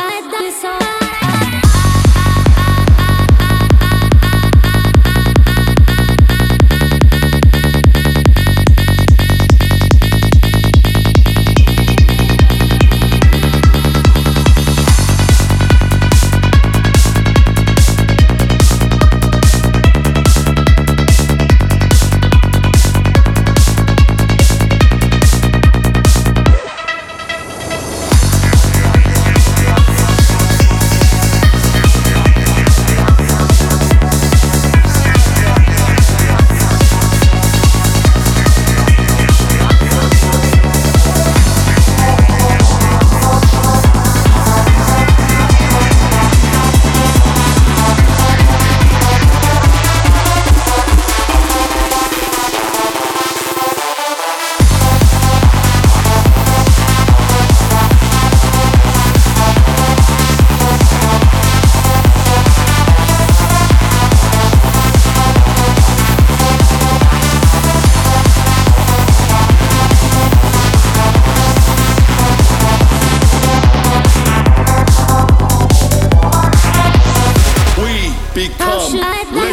I the so.